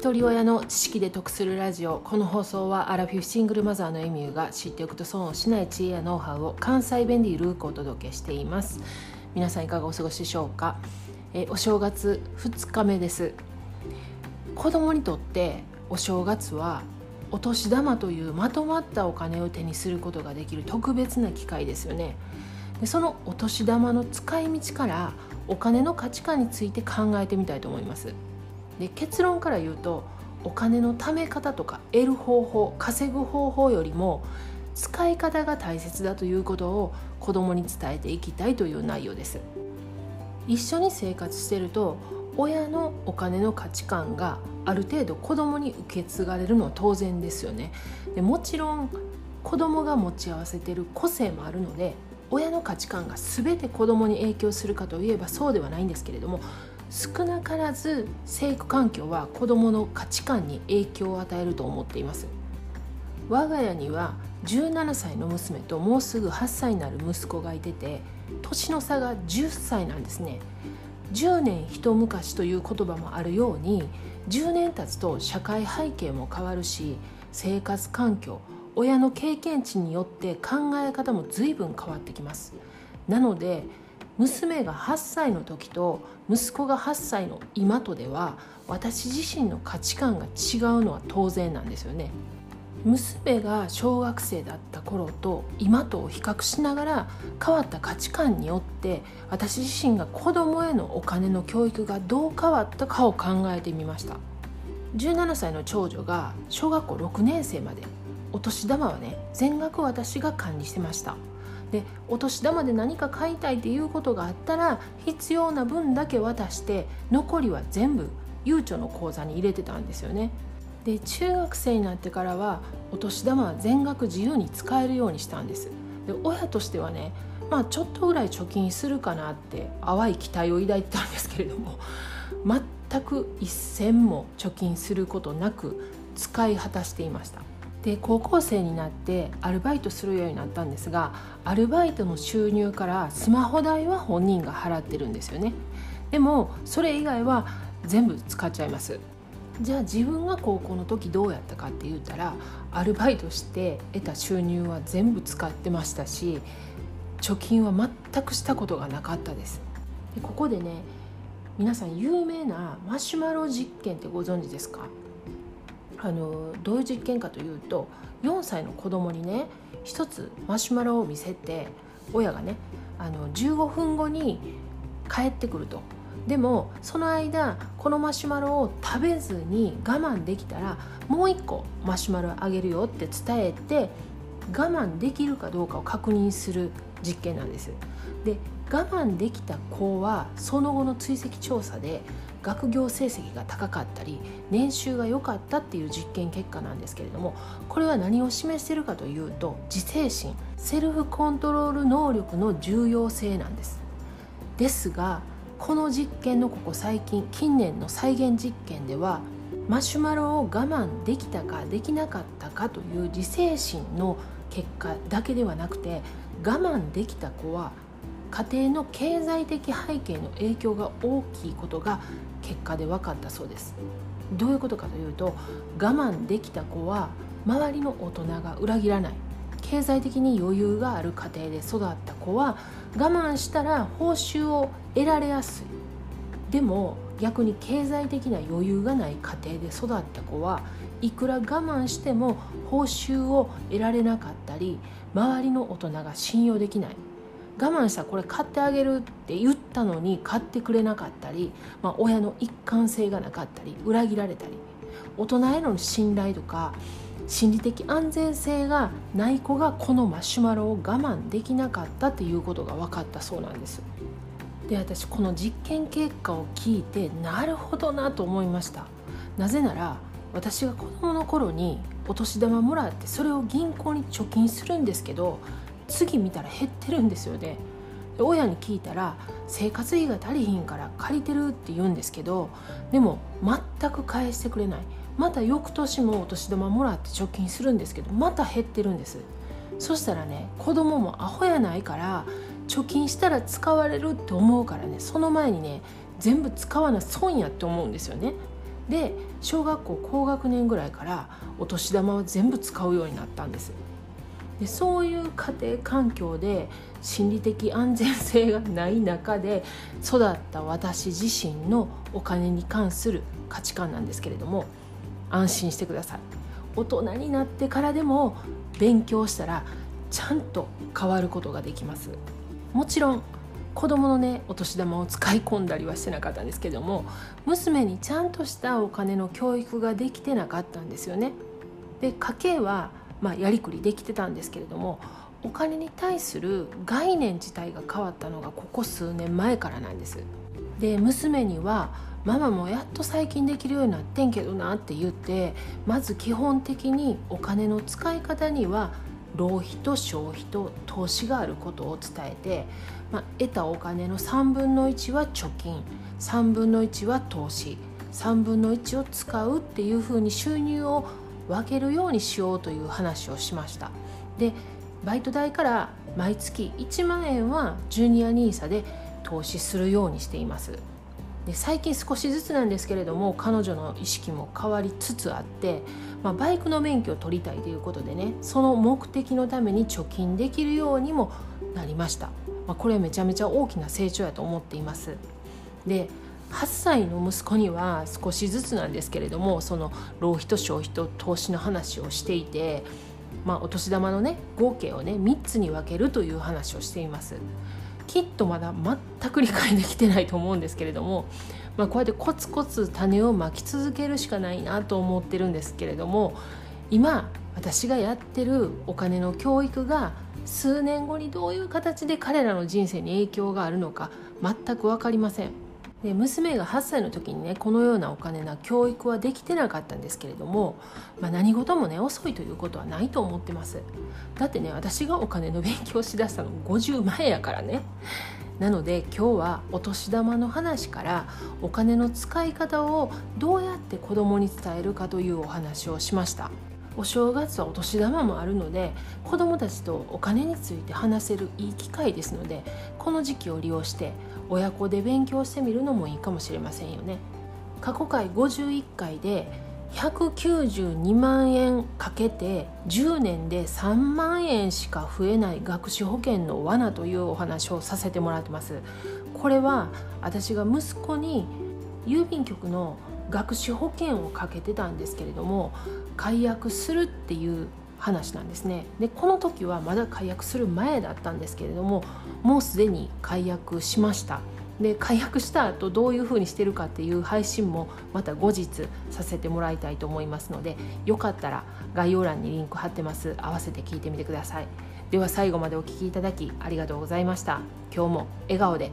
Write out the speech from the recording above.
一人親の知識で得するラジオ。この放送はアラフィフシングルマザーのエミューが知っておくと損をしない知恵やノウハウを関西弁でゆるくお届けしています。皆さんいかがお過ごしでしょうか？えお正月2日目です。子供にとってお正月はお年玉というまとまったお金を手にすることができる特別な機会ですよね。でそのお年玉の使い道からお金の価値観について考えてみたいと思います。で結論から言うとお金の貯め方とか得る方法稼ぐ方法よりも使い方が大切だということを子供に伝えていきたいという内容です。一緒に生活してると親のお金の価値観がある程度子供に受け継がれるのは当然ですよね。でもちろん子供が持ち合わせてる個性もあるので親の価値観が全て子供に影響するかといえばそうではないんですけれども少なからず生育環境は子どもの価値観に影響を与えると思っています。我が家には17歳の娘ともうすぐ8歳になる息子がいてて年の差が10歳なんですね。10年一昔という言葉もあるように10年経つと社会背景も変わるし生活環境親の経験値によって考え方も随分変わってきます。なので娘が8歳の時と息子が8歳の今とでは私自身の価値観が違うのは当然なんですよね。娘が小学生だった頃と今とを比較しながら変わった価値観によって私自身が子供へのお金の教育がどう変わったかを考えてみました17歳の長女が小学校6年生までお年玉はね全額私が管理してましたでお年玉で何か買いたいっていうことがあったら必要な分だけ渡して残りは全部ゆうちょの口座に入れてたんですよね。で中学生になってからはお年玉は全額自由に使えるようにしたんです。で親としてはねまあちょっとぐらい貯金するかなって淡い期待を抱いてたんですけれども全く一銭も貯金することなく使い果たしていました。で高校生になってアルバイトするようになったんですがアルバイトの収入からスマホ代は本人が払ってるんですよね。でもそれ以外は全部使っちゃいます。じゃあ自分が高校の時どうやったかって言ったらアルバイトして得た収入は全部使ってましたし貯金は全くしたことがなかったです。でここでね皆さん有名なマシュマロ実験ってご存知ですか？あのどういう実験かというと4歳の子供にね一つマシュマロを見せて親がねあの15分後に帰ってくるとでもその間このマシュマロを食べずに我慢できたらもう一個マシュマロあげるよって伝えて我慢できるかどうかを確認する実験なんです。で我慢できた子はその後の追跡調査で学業成績が高かったり年収が良かったっていう実験結果なんですけれどもこれは何を示しているかというと自制心セルフコントロール能力の重要性なんです。ですがこの実験のここ最近近年の再現実験ではマシュマロを我慢できたかできなかったかという自制心の結果だけではなくて我慢できた子は家庭の経済的背景の影響が大きいことが結果で分かったそうです。どういうことかというと我慢できた子は周りの大人が裏切らない。経済的に余裕がある家庭で育った子は我慢したら報酬を得られやすい。でも逆に経済的な余裕がない家庭で育った子はいくら我慢しても報酬を得られなかったり周りの大人が信用できない。我慢したこれ買ってあげるって言ったのに買ってくれなかったり、まあ、親の一貫性がなかったり裏切られたり大人への信頼とか心理的安全性がない子がこのマシュマロを我慢できなかったっていうことが分かったそうなんです。で私この実験結果を聞いてなるほどなと思いましたなぜなら私が子供の頃にお年玉もらってそれを銀行に貯金するんですけど次見たら減ってるんですよね。で親に聞いたら生活費が足りひんから借りてるって言うんですけどでも全く返してくれない。また翌年もお年玉もらって貯金するんですけどまた減ってるんです。そしたらね子供もアホやないから貯金したら使われるって思うからねその前にね全部使わな損やって思うんですよね。で小学校高学年ぐらいからお年玉を全部使うようになったんです。でそういう家庭環境で心理的安全性がない中で育った私自身のお金に関する価値観なんですけれども安心してください。大人になってからでも勉強したらちゃんと変わることができます。もちろん子供のねお年玉を使い込んだりはしてなかったんですけども娘にちゃんとしたお金の教育ができてなかったんですよね。で家計は、まあ、やりくりできてたんですけれどもお金に対する概念自体が変わったのがここ数年前からなんです。で娘にはママもやっと最近できるようになってんけどなって言ってまず基本的にお金の使い方には浪費と消費と投資があることを伝えて、まあ、得たお金の3分の1は貯金3分の1は投資3分の1を使うっていうふうに収入を分けるようにしようという話をしました。でバイト代から毎月1万円はジュニア NISA で投資するようにしています。で最近少しずつなんですけれども彼女の意識も変わりつつあって、まあ、バイクの免許を取りたいということでねその目的のために貯金できるようにもなりました、まあ、これはめちゃめちゃ大きな成長やと思っています。で8歳の息子には少しずつなんですけれどもその浪費と消費と投資の話をしていて、まあ、お年玉のね合計をね3つに分けるという話をしていますきっとまだ全く理解できてないと思うんですけれども、まあ、こうやってコツコツ種をまき続けるしかないなと思ってるんですけれども今私がやってるお金の教育が数年後にどういう形で彼らの人生に影響があるのか全く分かりません。で娘が8歳の時にねこのようなお金な教育はできてなかったんですけれども、まあ、何事もね遅いということはないと思ってます。だってね私がお金の勉強しだしたの50前やからね。なので今日はお年玉の話からお金の使い方をどうやって子供に伝えるかというお話をしました。お正月はお年玉もあるので子どもたちとお金について話せるいい機会ですのでこの時期を利用して親子で勉強してみるのもいいかもしれませんよね。過去回51回で192万円かけて10年で3万円しか増えない学資保険の罠というお話をさせてもらってますこれは私が息子に郵便局の学資保険をかけてたんですけれども解約するっていう話なんですねでこの時はまだ解約する前だったんですけれどももうすでに解約しました。で解約した後どういうふうにしてるかっていう配信もまた後日させてもらいたいと思いますのでよかったら概要欄にリンク貼ってます。合わせて聞いてみてください。では最後までお聴きいただきありがとうございました。今日も笑顔で。